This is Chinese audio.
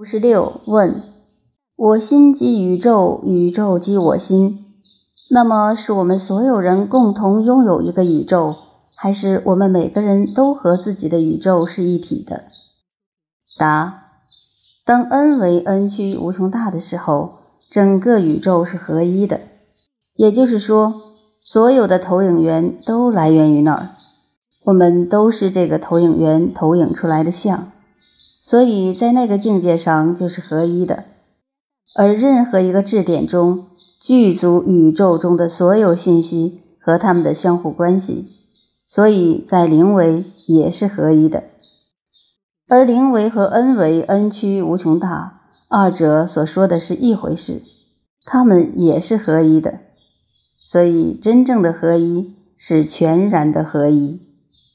五十六问：我心即宇宙，宇宙即我心。那么，是我们所有人共同拥有一个宇宙，还是我们每个人都和自己的宇宙是一体的？答：当 n 为 n 趋无穷大的时候，整个宇宙是合一的。也就是说，所有的投影源都来源于那儿，我们都是这个投影源投影出来的像，所以在那个境界上就是合一的。而任何一个质点中，具足宇宙中的所有信息和它们的相互关系，所以在零维也是合一的。而零维和 n 维 n 趋无穷大，二者所说的是一回事，它们也是合一的。所以真正的合一是全然的合一。